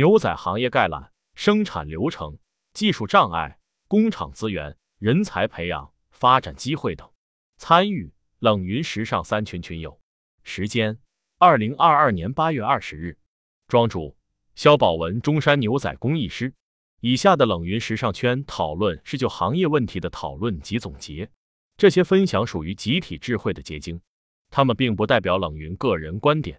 牛仔行业概览：生产流程、技术障碍、工厂资源、人才培养、发展机会等。参与：冷云时尚三群群友。时间：二零二二年八月二十日。庄主：肖宝文，中山牛仔工艺师。以下的冷云时尚圈讨论是就行业问题的讨论及总结，这些分享属于集体智慧的结晶，他们并不代表冷云个人观点。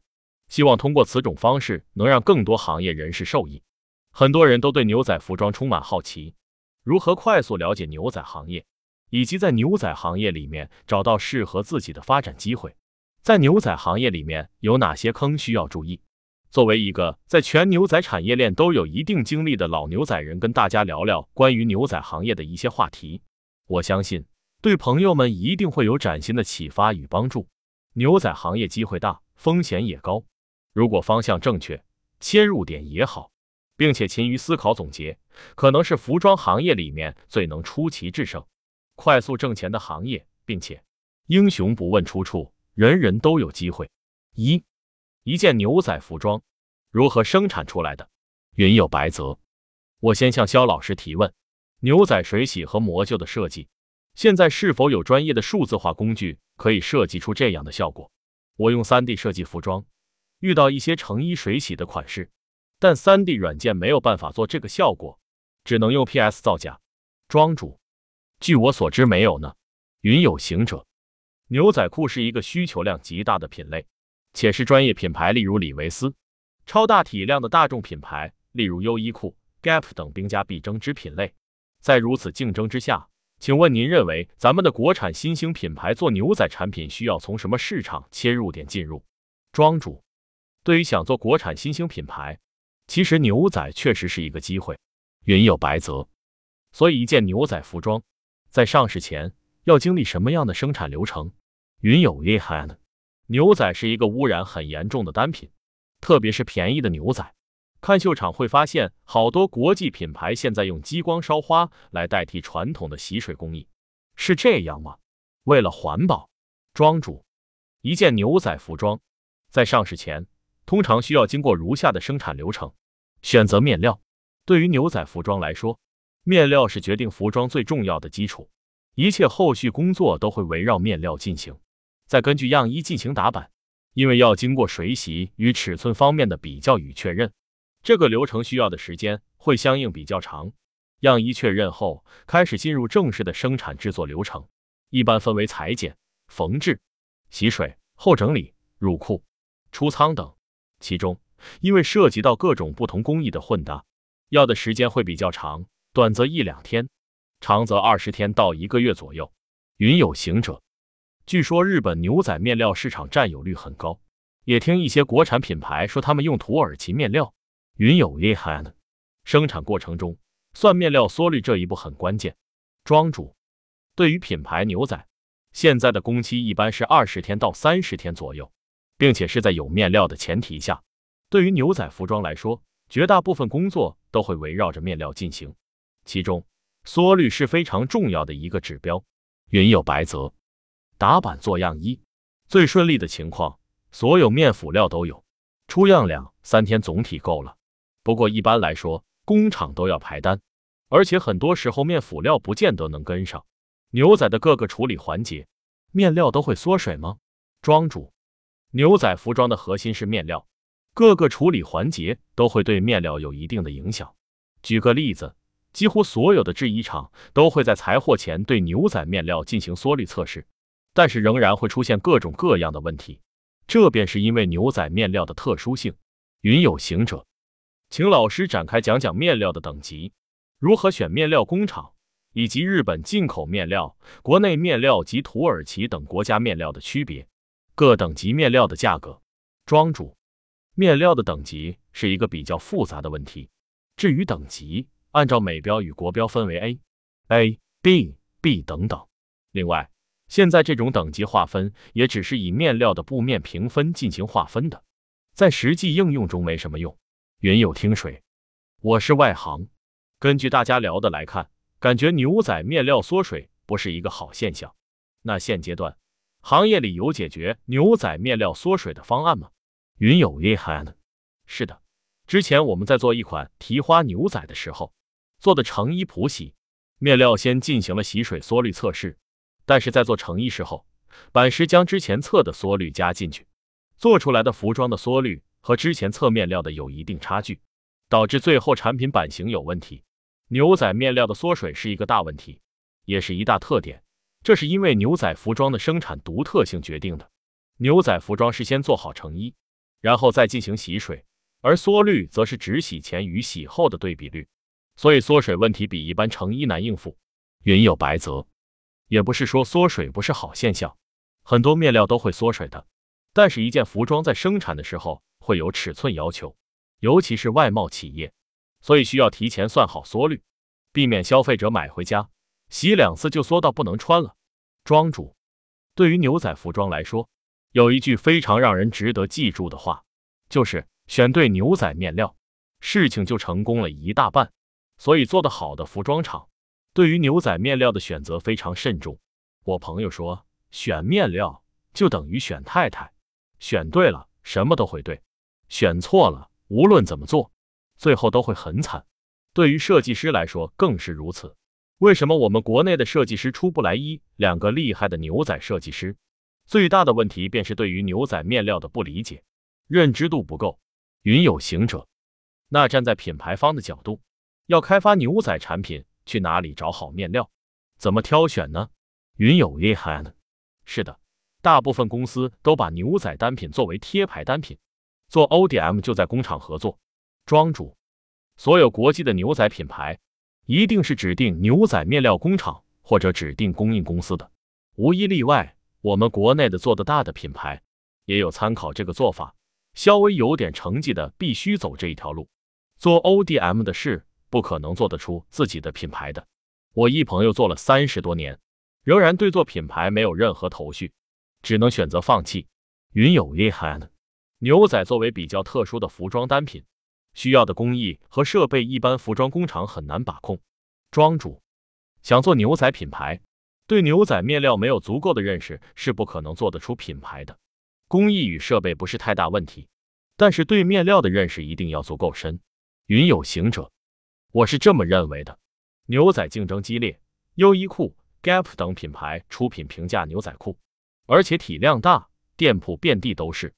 希望通过此种方式，能让更多行业人士受益。很多人都对牛仔服装充满好奇，如何快速了解牛仔行业，以及在牛仔行业里面找到适合自己的发展机会，在牛仔行业里面有哪些坑需要注意？作为一个在全牛仔产业链都有一定经历的老牛仔人，跟大家聊聊关于牛仔行业的一些话题，我相信对朋友们一定会有崭新的启发与帮助。牛仔行业机会大，风险也高。如果方向正确，切入点也好，并且勤于思考总结，可能是服装行业里面最能出奇制胜、快速挣钱的行业，并且英雄不问出处，人人都有机会。一一件牛仔服装如何生产出来的？云有白泽。我先向肖老师提问：牛仔水洗和磨旧的设计，现在是否有专业的数字化工具可以设计出这样的效果？我用三 D 设计服装。遇到一些成衣水洗的款式，但三 D 软件没有办法做这个效果，只能用 PS 造假。庄主，据我所知没有呢。云有行者，牛仔裤是一个需求量极大的品类，且是专业品牌，例如李维斯；超大体量的大众品牌，例如优衣库、Gap 等兵家必争之品类。在如此竞争之下，请问您认为咱们的国产新兴品牌做牛仔产品需要从什么市场切入点进入？庄主。对于想做国产新兴品牌，其实牛仔确实是一个机会。云有白泽，所以一件牛仔服装在上市前要经历什么样的生产流程？云有 a h a n 牛仔是一个污染很严重的单品，特别是便宜的牛仔。看秀场会发现，好多国际品牌现在用激光烧花来代替传统的洗水工艺，是这样吗？为了环保，庄主，一件牛仔服装在上市前。通常需要经过如下的生产流程：选择面料。对于牛仔服装来说，面料是决定服装最重要的基础，一切后续工作都会围绕面料进行。再根据样衣进行打版，因为要经过水洗与尺寸方面的比较与确认，这个流程需要的时间会相应比较长。样衣确认后，开始进入正式的生产制作流程，一般分为裁剪、缝制、洗水、后整理、入库、出仓等。其中，因为涉及到各种不同工艺的混搭，要的时间会比较长，短则一两天，长则二十天到一个月左右。云有行者，据说日本牛仔面料市场占有率很高，也听一些国产品牌说他们用土耳其面料。云有 a h a n 生产过程中算面料缩率这一步很关键。庄主，对于品牌牛仔，现在的工期一般是二十天到三十天左右。并且是在有面料的前提下，对于牛仔服装来说，绝大部分工作都会围绕着面料进行，其中缩率是非常重要的一个指标。云有白泽，打板做样衣，最顺利的情况，所有面辅料都有，出样两三天总体够了。不过一般来说，工厂都要排单，而且很多时候面辅料不见得能跟上。牛仔的各个处理环节，面料都会缩水吗？庄主。牛仔服装的核心是面料，各个处理环节都会对面料有一定的影响。举个例子，几乎所有的制衣厂都会在裁货前对牛仔面料进行缩率测试，但是仍然会出现各种各样的问题，这便是因为牛仔面料的特殊性。云有行者，请老师展开讲讲面料的等级，如何选面料工厂，以及日本进口面料、国内面料及土耳其等国家面料的区别。各等级面料的价格，庄主，面料的等级是一个比较复杂的问题。至于等级，按照美标与国标分为 A、A、B、B 等等。另外，现在这种等级划分也只是以面料的布面评分进行划分的，在实际应用中没什么用。云有听水，我是外行，根据大家聊的来看，感觉牛仔面料缩水不是一个好现象。那现阶段。行业里有解决牛仔面料缩水的方案吗？云有 a h a n 是的，之前我们在做一款提花牛仔的时候，做的成衣普洗，面料先进行了洗水缩率测试，但是在做成衣时候，板师将之前测的缩率加进去，做出来的服装的缩率和之前测面料的有一定差距，导致最后产品版型有问题。牛仔面料的缩水是一个大问题，也是一大特点，这是因为牛仔服装的生产独特性决定的。牛仔服装是先做好成衣，然后再进行洗水。而缩率则是指洗前与洗后的对比率，所以缩水问题比一般成衣难应付。云有白泽，也不是说缩水不是好现象，很多面料都会缩水的。但是，一件服装在生产的时候会有尺寸要求，尤其是外贸企业，所以需要提前算好缩率，避免消费者买回家洗两次就缩到不能穿了。庄主，对于牛仔服装来说，有一句非常让人值得记住的话，就是。选对牛仔面料，事情就成功了一大半。所以做得好的服装厂，对于牛仔面料的选择非常慎重。我朋友说，选面料就等于选太太，选对了什么都会对，选错了无论怎么做，最后都会很惨。对于设计师来说更是如此。为什么我们国内的设计师出不来一两个厉害的牛仔设计师？最大的问题便是对于牛仔面料的不理解，认知度不够。云有行者，那站在品牌方的角度，要开发牛仔产品，去哪里找好面料？怎么挑选呢？云有厉害呢？是的，大部分公司都把牛仔单品作为贴牌单品，做 ODM 就在工厂合作。庄主，所有国际的牛仔品牌一定是指定牛仔面料工厂或者指定供应公司的，无一例外。我们国内的做的大的品牌也有参考这个做法。稍微有点成绩的，必须走这一条路。做 ODM 的事，不可能做得出自己的品牌的。我一朋友做了三十多年，仍然对做品牌没有任何头绪，只能选择放弃。云有厉害呢。牛仔作为比较特殊的服装单品，需要的工艺和设备，一般服装工厂很难把控。庄主想做牛仔品牌，对牛仔面料没有足够的认识，是不可能做得出品牌的。工艺与设备不是太大问题，但是对面料的认识一定要足够深。云有行者，我是这么认为的。牛仔竞争激烈，优衣库、Gap 等品牌出品平价牛仔裤，而且体量大，店铺遍地都是，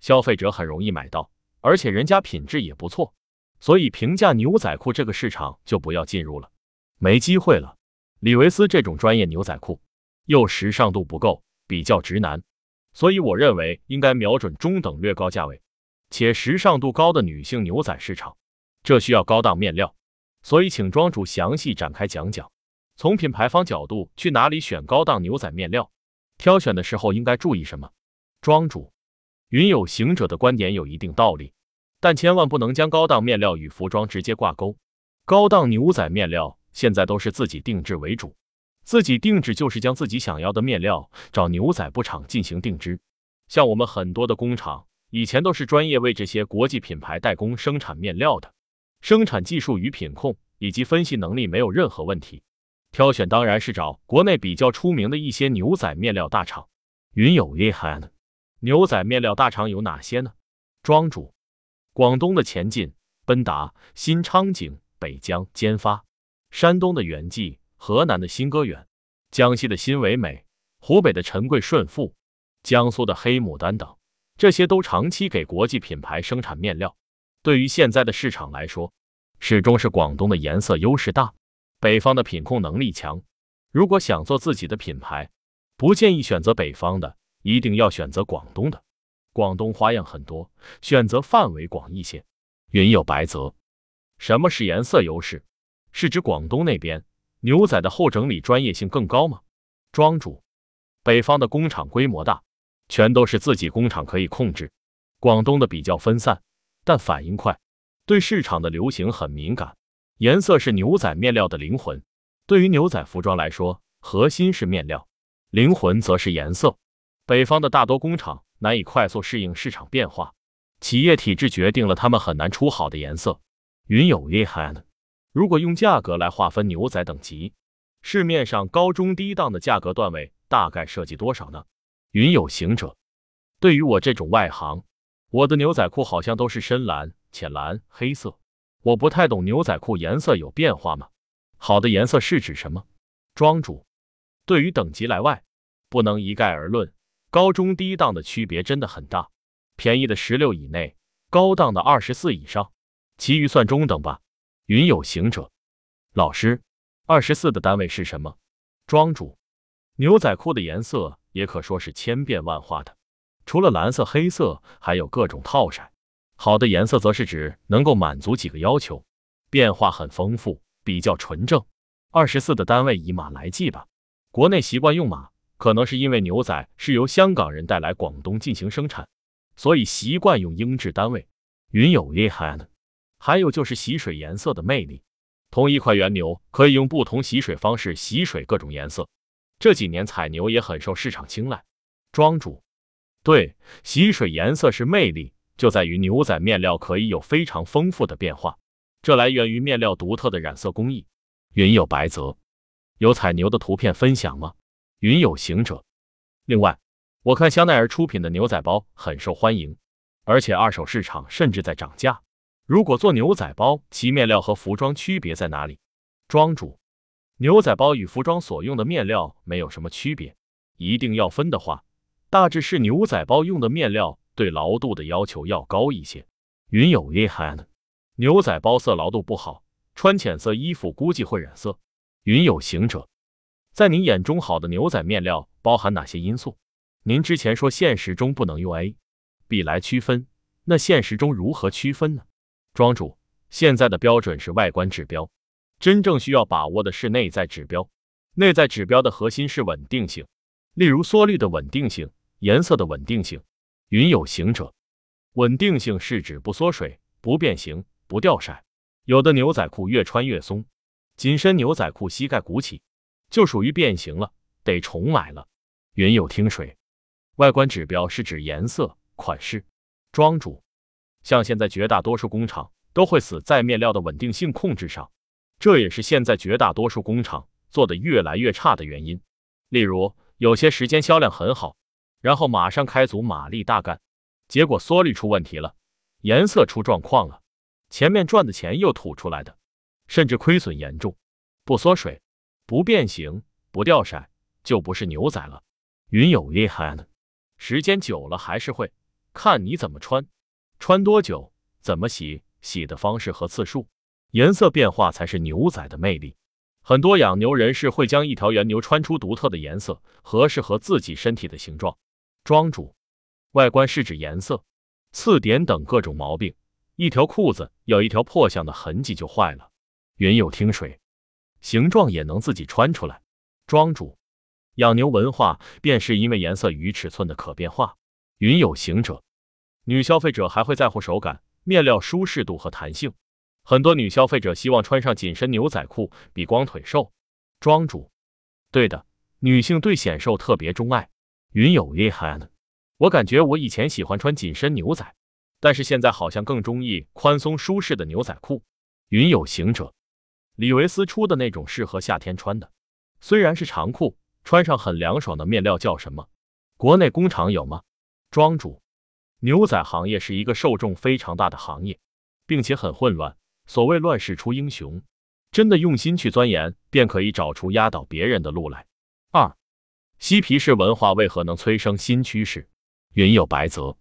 消费者很容易买到，而且人家品质也不错，所以平价牛仔裤这个市场就不要进入了，没机会了。李维斯这种专业牛仔裤又时尚度不够，比较直男。所以我认为应该瞄准中等略高价位且时尚度高的女性牛仔市场，这需要高档面料。所以请庄主详细展开讲讲，从品牌方角度去哪里选高档牛仔面料，挑选的时候应该注意什么？庄主，云有行者的观点有一定道理，但千万不能将高档面料与服装直接挂钩。高档牛仔面料现在都是自己定制为主。自己定制就是将自己想要的面料找牛仔布厂进行定制，像我们很多的工厂以前都是专业为这些国际品牌代工生产面料的，生产技术与品控以及分析能力没有任何问题。挑选当然是找国内比较出名的一些牛仔面料大厂。云有厉害呢，牛仔面料大厂有哪些呢？庄主，广东的前进、奔达、新昌景、北疆、坚发，山东的远记。河南的新歌远，江西的新维美，湖北的陈贵顺富，江苏的黑牡丹等，这些都长期给国际品牌生产面料。对于现在的市场来说，始终是广东的颜色优势大，北方的品控能力强。如果想做自己的品牌，不建议选择北方的，一定要选择广东的。广东花样很多，选择范围广一些。云有白泽，什么是颜色优势？是指广东那边。牛仔的后整理专业性更高吗？庄主，北方的工厂规模大，全都是自己工厂可以控制。广东的比较分散，但反应快，对市场的流行很敏感。颜色是牛仔面料的灵魂。对于牛仔服装来说，核心是面料，灵魂则是颜色。北方的大多工厂难以快速适应市场变化，企业体制决定了他们很难出好的颜色。云有厉害呢。如果用价格来划分牛仔等级，市面上高中低档的价格段位大概设计多少呢？云有行者，对于我这种外行，我的牛仔裤好像都是深蓝、浅蓝、黑色。我不太懂牛仔裤颜色有变化吗？好的颜色是指什么？庄主，对于等级来外，不能一概而论，高中低档的区别真的很大。便宜的十六以内，高档的二十四以上，其余算中等吧。云有行者，老师，二十四的单位是什么？庄主，牛仔裤的颜色也可说是千变万化的，除了蓝色、黑色，还有各种套色。好的颜色则是指能够满足几个要求，变化很丰富，比较纯正。二十四的单位以码来计吧。国内习惯用码，可能是因为牛仔是由香港人带来广东进行生产。所以习惯用英制单位。云有 a h a n 还有就是洗水颜色的魅力。同一块原牛可以用不同洗水方式洗水各种颜色。这几年彩牛也很受市场青睐。庄主，对，洗水颜色是魅力，就在于牛仔面料可以有非常丰富的变化，这来源于面料独特的染色工艺。云有白泽，有彩牛的图片分享吗？云有行者，另外。我看香奈儿出品的牛仔包很受欢迎，而且二手市场甚至在涨价。如果做牛仔包，其面料和服装区别在哪里？庄主，牛仔包与服装所用的面料没有什么区别，一定要分的话，大致是牛仔包用的面料对牢度的要求要高一些。云有 a h a n 牛仔包色牢度不好，穿浅色衣服估计会染色。云有行者，在您眼中好的牛仔面料包含哪些因素？您之前说现实中不能用 A、B 来区分，那现实中如何区分呢？庄主，现在的标准是外观指标，真正需要把握的是内在指标。内在指标的核心是稳定性，例如缩率的稳定性、颜色的稳定性。云有行者，稳定性是指不缩水、不变形、不掉色。有的牛仔裤越穿越松，紧身牛仔裤膝盖鼓起，就属于变形了，得重买了。云有听水。外观指标是指颜色、款式。庄主，像现在绝大多数工厂都会死在面料的稳定性控制上，这也是现在绝大多数工厂做的越来越差的原因。例如，有些时间销量很好，然后马上开足马力大干，结果缩率出问题了，颜色出状况了，前面赚的钱又吐出来的，甚至亏损严重。不缩水、不变形、不掉色，就不是牛仔了。云有 A 汉。时间久了还是会看你怎么穿，穿多久，怎么洗，洗的方式和次数，颜色变化才是牛仔的魅力。很多养牛人士会将一条原牛穿出独特的颜色，合适和自己身体的形状。庄主，外观是指颜色、刺点等各种毛病。一条裤子有一条破相的痕迹就坏了。云有听水，形状也能自己穿出来。庄主。养牛文化便是因为颜色与尺寸的可变化。云有行者，女消费者还会在乎手感、面料舒适度和弹性。很多女消费者希望穿上紧身牛仔裤比光腿瘦。庄主，对的，女性对显瘦特别钟爱。云有 a h a n 我感觉我以前喜欢穿紧身牛仔，但是现在好像更中意宽松舒适的牛仔裤。云有行者，李维斯出的那种适合夏天穿的，虽然是长裤。穿上很凉爽的面料叫什么？国内工厂有吗？庄主，牛仔行业是一个受众非常大的行业，并且很混乱。所谓乱世出英雄，真的用心去钻研，便可以找出压倒别人的路来。二，嬉皮士文化为何能催生新趋势？云有白泽，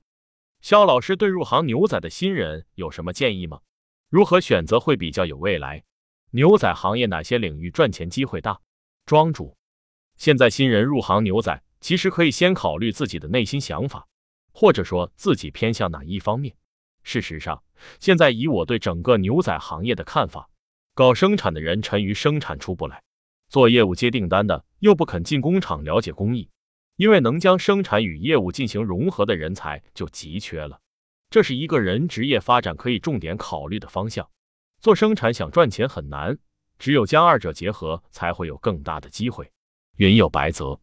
肖老师对入行牛仔的新人有什么建议吗？如何选择会比较有未来？牛仔行业哪些领域赚钱机会大？庄主。现在新人入行牛仔，其实可以先考虑自己的内心想法，或者说自己偏向哪一方面。事实上，现在以我对整个牛仔行业的看法，搞生产的人沉于生产出不来，做业务接订单的又不肯进工厂了解工艺，因为能将生产与业务进行融合的人才就急缺了。这是一个人职业发展可以重点考虑的方向。做生产想赚钱很难，只有将二者结合，才会有更大的机会。云有白泽，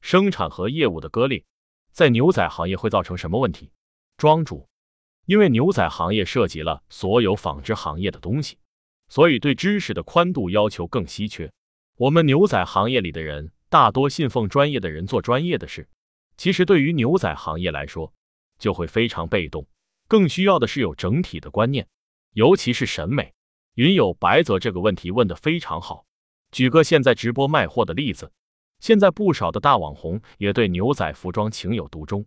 生产和业务的割裂，在牛仔行业会造成什么问题？庄主，因为牛仔行业涉及了所有纺织行业的东西，所以对知识的宽度要求更稀缺。我们牛仔行业里的人大多信奉专业的人做专业的事，其实对于牛仔行业来说，就会非常被动，更。需要的是有整体的观念，尤其是审美。云有白泽这个问题问得非常好。举个现在直播卖货的例子，现在不少的大网红也对牛仔服装情有独钟，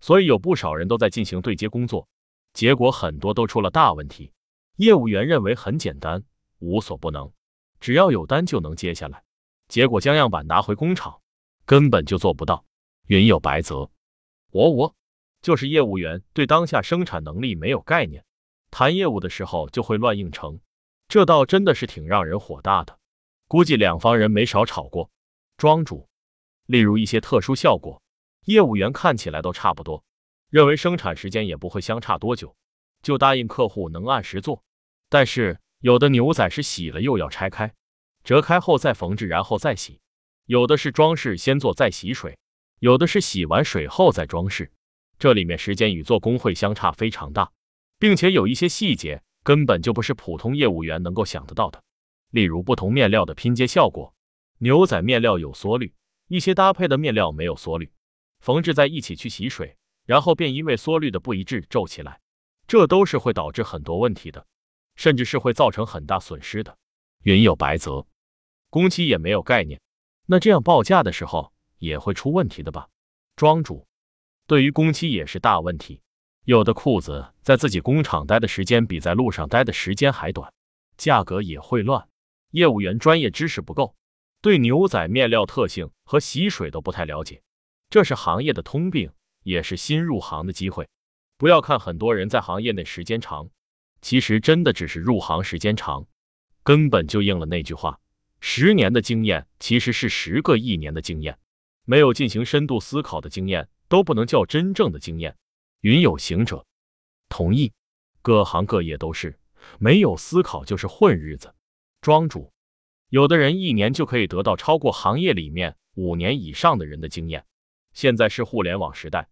所以有不少人都在进行对接工作，结果很多都出了大问题。业务员认为很简单，无所不能，只要有单就能接下来，结果将样板拿回工厂，根本就做不到。云有白泽，我我就是业务员对当下生产能力没有概念，谈业务的时候就会乱应承，这倒真的是挺让人火大的。估计两方人没少吵过。庄主，例如一些特殊效果，业务员看起来都差不多，认为生产时间也不会相差多久，就答应客户能按时做。但是有的牛仔是洗了又要拆开，折开后再缝制，然后再洗；有的是装饰先做再洗水，有的是洗完水后再装饰。这里面时间与做工会相差非常大，并且有一些细节根本就不是普通业务员能够想得到的。例如不同面料的拼接效果，牛仔面料有缩率，一些搭配的面料没有缩率，缝制在一起去洗水，然后便因为缩率的不一致皱起来，这都是会导致很多问题的，甚至是会造成很大损失的。云有白泽，工期也没有概念，那这样报价的时候也会出问题的吧？庄主，对于工期也是大问题，有的裤子在自己工厂待的时间比在路上待的时间还短，价格也会乱。业务员专业知识不够，对牛仔面料特性和洗水都不太了解，这是行业的通病，也是新入行的机会。不要看很多人在行业内时间长，其实真的只是入行时间长，根本就应了那句话：十年的经验其实是十个一年的经验，没有进行深度思考的经验都不能叫真正的经验。云有行者同意，各行各业都是，没有思考就是混日子。庄主，有的人一年就可以得到超过行业里面五年以上的人的经验。现在是互联网时代，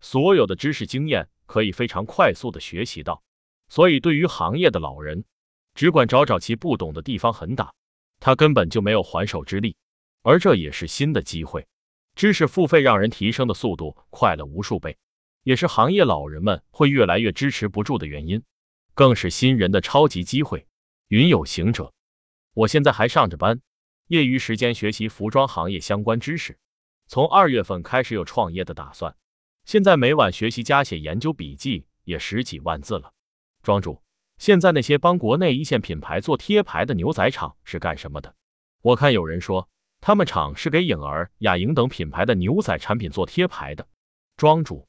所有的知识经验可以非常快速的学习到，所以对于行业的老人，只管找找其不懂的地方狠打，他根本就没有还手之力。而这也是新的机会，知识付费让人提升的速度快了无数倍，也是行业老人们会越来越支持不住的原因，更是新人的超级机会。云有行者。我现在还上着班，业余时间学习服装行业相关知识。从二月份开始有创业的打算，现在每晚学习加写研究笔记也十几万字了。庄主，现在那些帮国内一线品牌做贴牌的牛仔厂是干什么的？我看有人说他们厂是给颖儿、雅莹等品牌的牛仔产品做贴牌的。庄主，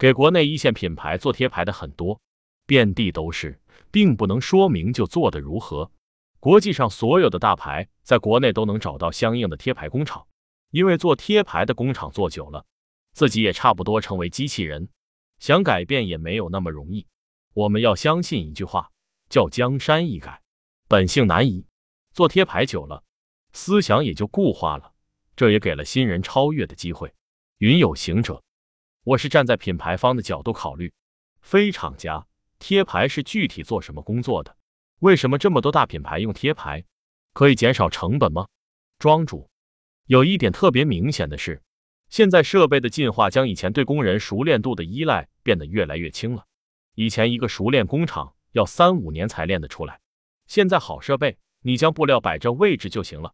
给国内一线品牌做贴牌的很多，遍地都是，并不能说明就做的如何。国际上所有的大牌，在国内都能找到相应的贴牌工厂，因为做贴牌的工厂做久了，自己也差不多成为机器人，想改变也没有那么容易。我们要相信一句话，叫江山易改，本性难移。做贴牌久了，思想也就固化了，这也给了新人超越的机会。云有行者，我是站在品牌方的角度考虑，非厂家贴牌是具体做什么工作的？为什么这么多大品牌用贴牌？可以减少成本吗？庄主，有一点特别明显的是，现在设备的进化将以前对工人熟练度的依赖变得越来越轻了。以前一个熟练工厂要三五年才练得出来，现在好设备，你将布料摆正位置就行了。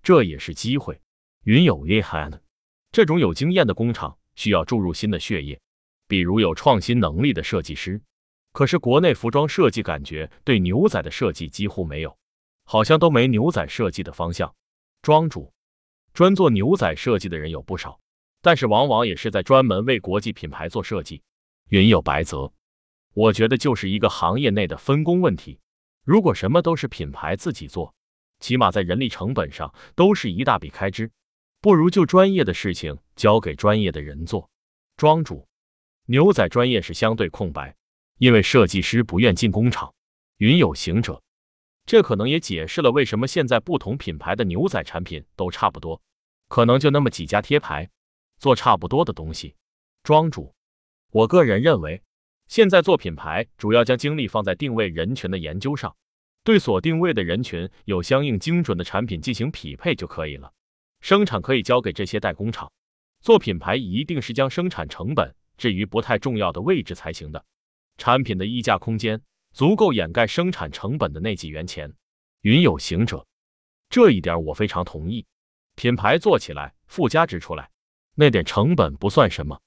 这也是机会。云有厉害呢，这种有经验的工厂需要注入新的血液，比如有创新能力的设计师。可是国内服装设计感觉对牛仔的设计几乎没有，好像都没牛仔设计的方向。庄主，专做牛仔设计的人有不少，但是往往也是在专门为国际品牌做设计。云有白泽，我觉得就是一个行业内的分工问题。如果什么都是品牌自己做，起码在人力成本上都是一大笔开支，不如就专业的事情交给专业的人做。庄主，牛仔专业是相对空白。因为设计师不愿进工厂，云有行者，这可能也解释了为什么现在不同品牌的牛仔产品都差不多，可能就那么几家贴牌做差不多的东西。庄主，我个人认为，现在做品牌主要将精力放在定位人群的研究上，对所定位的人群有相应精准的产品进行匹配就可以了。生产可以交给这些代工厂，做品牌一定是将生产成本置于不太重要的位置才行的。产品的溢价空间足够掩盖生产成本的那几元钱。云有行者，这一点我非常同意。品牌做起来，附加值出来，那点成本不算什么。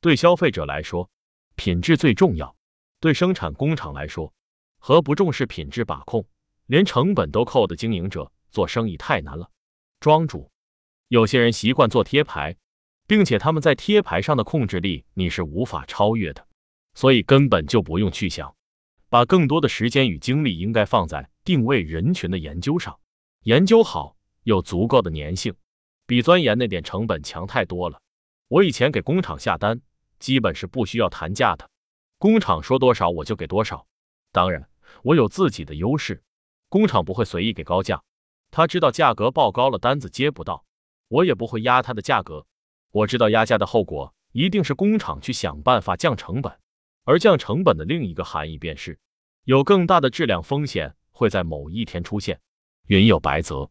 对消费者来说，品质最重要；对生产工厂来说，和不重视品质把控，连成本都扣的经营者做生意太难了。庄主，有些人习惯做贴牌，并且他们在贴牌上的控制力你是无法超越的，所以根本就不用去想，把更多的时间与精力应该放在定位人群的研究上，研究好。有足够的粘性，比钻研那点成本强太多了。我以前给工厂下单，基本是不需要谈价的，工厂说多少我就给多少。当然，我有自己的优势，工厂不会随意给高价，他知道价格报高了单子接不到，我也不会压他的价格。我知道压价的后果一定是工厂去想办法降成本，而降成本的另一个含义便是有更大的质量风险会在某一天出现。云有白泽。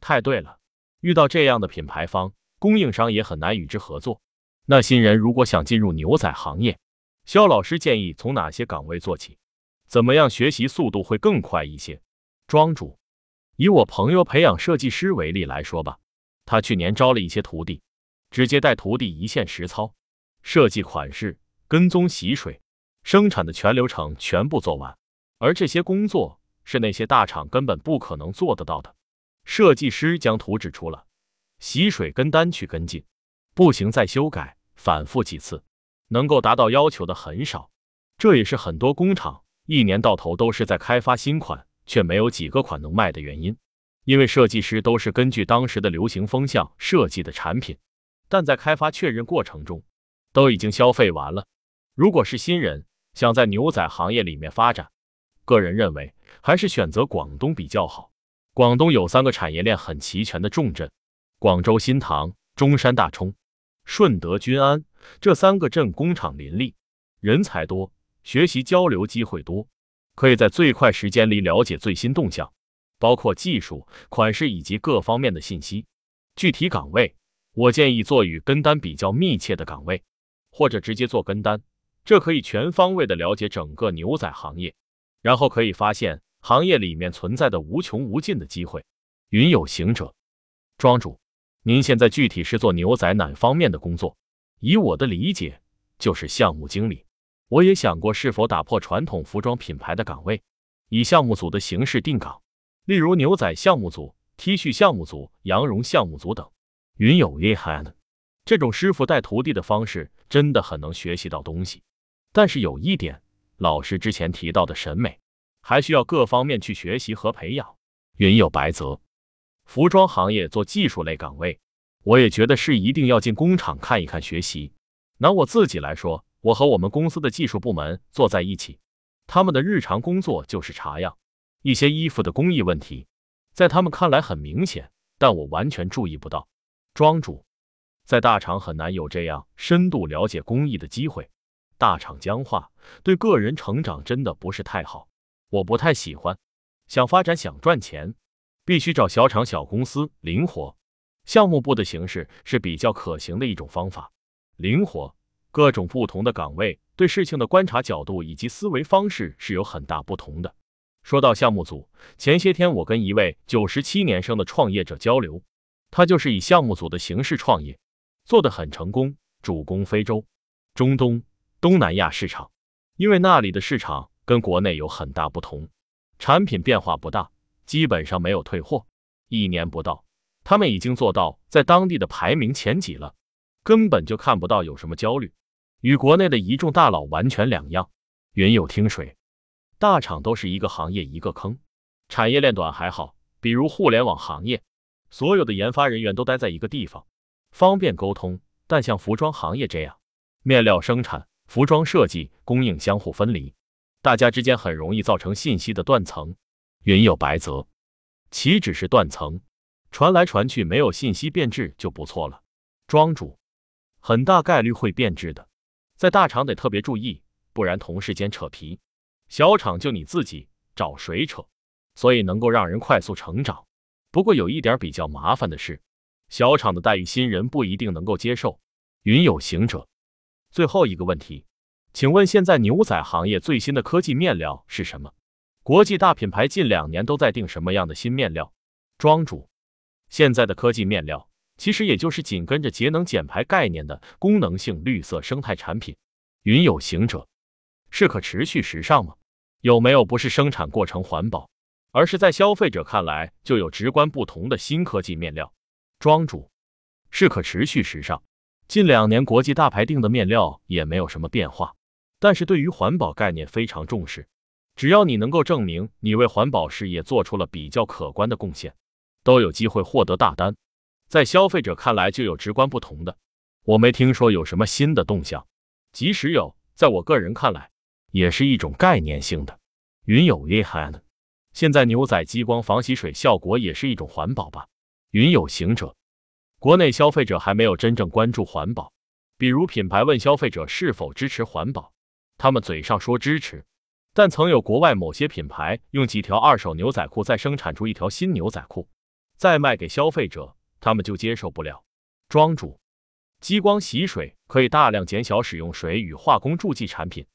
太对了，遇到这样的品牌方，供应商也很难与之合作。那新人如果想进入牛仔行业，肖老师建议从哪些岗位做起？怎么样学习速度会更快一些？庄主，以我朋友培养设计师为例来说吧，他去年招了一些徒弟，直接带徒弟一线实操，设计款式、跟踪洗水、生产的全流程全部做完。而这些工作是那些大厂根本不可能做得到的。设计师将图纸出了，洗水跟单去跟进，不行再修改，反复几次，能够达到要求的很少。这也是很多工厂一年到头都是在开发新款，却没有几个款能卖的原因。因为设计师都是根据当时的流行风向设计的产品，但在开发确认过程中都已经消费完了。如果是新人想在牛仔行业里面发展，个人认为还是选择广东比较好。广东有三个产业链很齐全的重镇：广州新塘、中山大冲、顺德均安。这三个镇工厂林立，人才多，学习交流机会多，可以在最快时间里了解最新动向，包括技术、款式以及各方面的信息。具体岗位，我建议做与跟单比较密切的岗位，或者直接做跟单，这可以全方位的了解整个牛仔行业，然后可以发现。行业里面存在的无穷无尽的机会。云有行者，庄主，您现在具体是做牛仔哪方面的工作？以我的理解，就是项目经理。我也想过是否打破传统服装品牌的岗位，以项目组的形式定岗，例如牛仔项目组、T 恤项目组、羊绒项目组等。云有厉害呢，这种师傅带徒弟的方式真的很能学习到东西。但是有一点，老师之前提到的审美。还需要各方面去学习和培养。云有白泽，服装行业做技术类岗位，我也觉得是一定要进工厂看一看学习。拿我自己来说，我和我们公司的技术部门坐在一起，他们的日常工作就是查样，一些衣服的工艺问题，在他们看来很明显，但我完全注意不到。庄主，在大厂很难有这样深度了解工艺的机会，大厂僵化，对个人成长真的不是太好。我不太喜欢，想发展想赚钱，必须找小厂小公司，灵活。项目部的形式是比较可行的一种方法，灵活，各种不同的岗位对事情的观察角度以及思维方式是有很大不同的。说到项目组，前些天我跟一位九十七年生的创业者交流，他就是以项目组的形式创业，做得很成功，主攻非洲、中东、东南亚市场，因为那里的市场。跟国内有很大不同，产品变化不大，基本上没有退货。一年不到，他们已经做到在当地的排名前几了，根本就看不到有什么焦虑，与国内的一众大佬完全两样。云有听水，大厂都是一个行业一个坑，产业链短还好，比如互联网行业，所有的研发人员都待在一个地方，方便沟通。但像服装行业这样，面料生产、服装设计、供应相互分离。大家之间很容易造成信息的断层。云有白泽，岂止是断层，传来传去没有信息变质就不错了。庄主，很大概率会变质的，在大厂得特别注意，不然同事间扯皮，小厂就你自己找谁扯，所以能够让人快速成长。不过有一点比较麻烦的是，小厂的待遇新人不一定能够接受。云有行者，最后一个问题。请问现在牛仔行业最新的科技面料是什么？国际大品牌近两年都在定什么样的新面料？庄主，现在的科技面料其实也就是紧跟着节能减排概念的功能性绿色生态产品。云有行者，是可持续时尚吗？有没有不是生产过程环保，而是在消费者看来就有直观不同的新科技面料？庄主，是可持续时尚。近两年国际大牌定的面料也没有什么变化。但是对于环保概念非常重视，只要你能够证明你为环保事业做出了比较可观的贡献，都有机会获得大单。在消费者看来就有直观不同的。我没听说有什么新的动向，即使有，在我个人看来，也是一种概念性的。云有 A hand，现在牛仔激光防洗水效果也是一种环保吧？云有行者，国内消费者还没有真正关注环保，比如品牌问消费者是否支持环保。他们嘴上说支持，但曾有国外某些品牌用几条二手牛仔裤再生产出一条新牛仔裤，再卖给消费者，他们就接受不了。庄主，激光洗水可以大量减小使用水与化工助剂产品，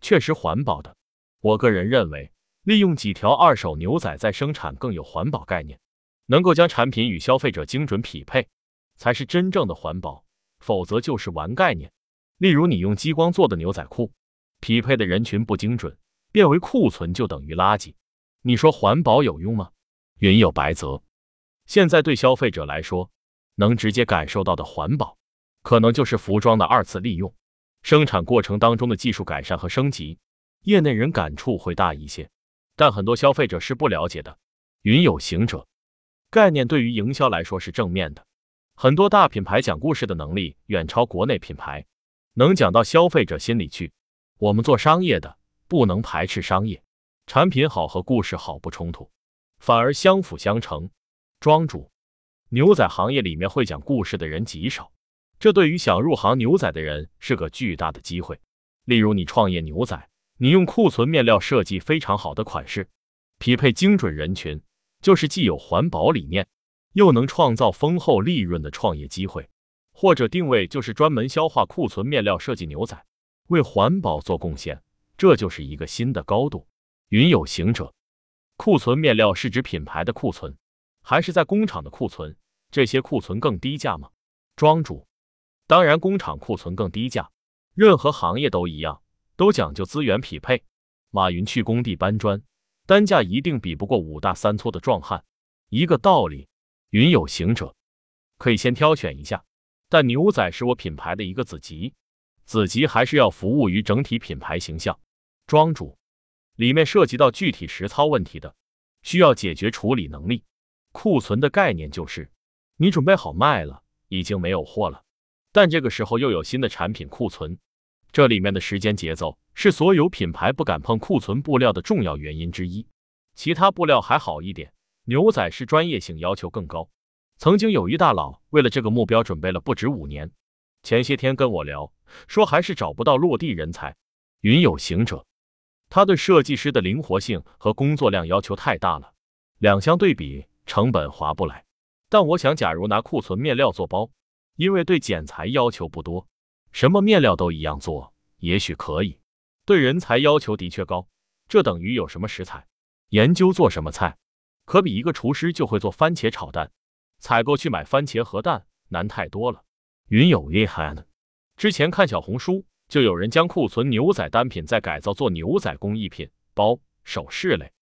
确实环保的。我个人认为，利用几条二手牛仔再生产更有环保概念，能够将产品与消费者精准匹配，才是真正的环保，否则就是玩概念。例如，你用激光做的牛仔裤。匹配的人群不精准，变为库存就等于垃圾。你说环保有用吗？云有白泽。现在对消费者来说，能直接感受到的环保，可能就是服装的二次利用，生产过程当中的技术改善和升级。业内人感触会大一些，但很多消费者是不了解的。云有行者，概念对于营销来说是正面的，很多大品牌讲故事的能力远超国内品牌，能讲到消费者心里去。我们做商业的不能排斥商业，产品好和故事好不冲突，反而相辅相成。庄主，牛仔行业里面会讲故事的人极少，这对于想入行牛仔的人是个巨大的机会。例如你创业牛仔，你用库存面料设计非常好的款式，匹配精准人群，就是既有环保理念，又能创造丰厚利润的创业机会。或者定位就是专门消化库存面料设计牛仔。为环保做贡献，这就是一个新的高度。云有行者，库存面料是指品牌的库存，还是在工厂的库存？这些库存更低价吗？庄主，当然工厂库存更低价。任何行业都一样，都讲究资源匹配。马云去工地搬砖，单价一定比不过五大三粗的壮汉，一个道理。云有行者，可以先挑选一下，但牛仔是我品牌的一个子集。子集还是要服务于整体品牌形象。庄主，里面涉及到具体实操问题的，需要解决处理能力。库存的概念就是，你准备好卖了，已经没有货了，但这个时候又有新的产品库存，这里面的时间节奏是所有品牌不敢碰库存布料的重要原因之一。其他布料还好一点，牛仔是专业性要求更高。曾经有一大佬为了这个目标准备了不止五年。前些天跟我聊，说还是找不到落地人才。云有行者，他对设计师的灵活性和工作量要求太大了，两相对比，成本划不来。但我想，假如拿库存面料做包，因为对剪裁要求不多，什么面料都一样做，也许可以。对人才要求的确高，这等于有什么食材，研究做什么菜，可比一个厨师就会做番茄炒蛋，采购去买番茄和蛋难太多了。云有 A hand，之前看小红书，就有人将库存牛仔单品再改造做牛仔工艺品、包、首饰类，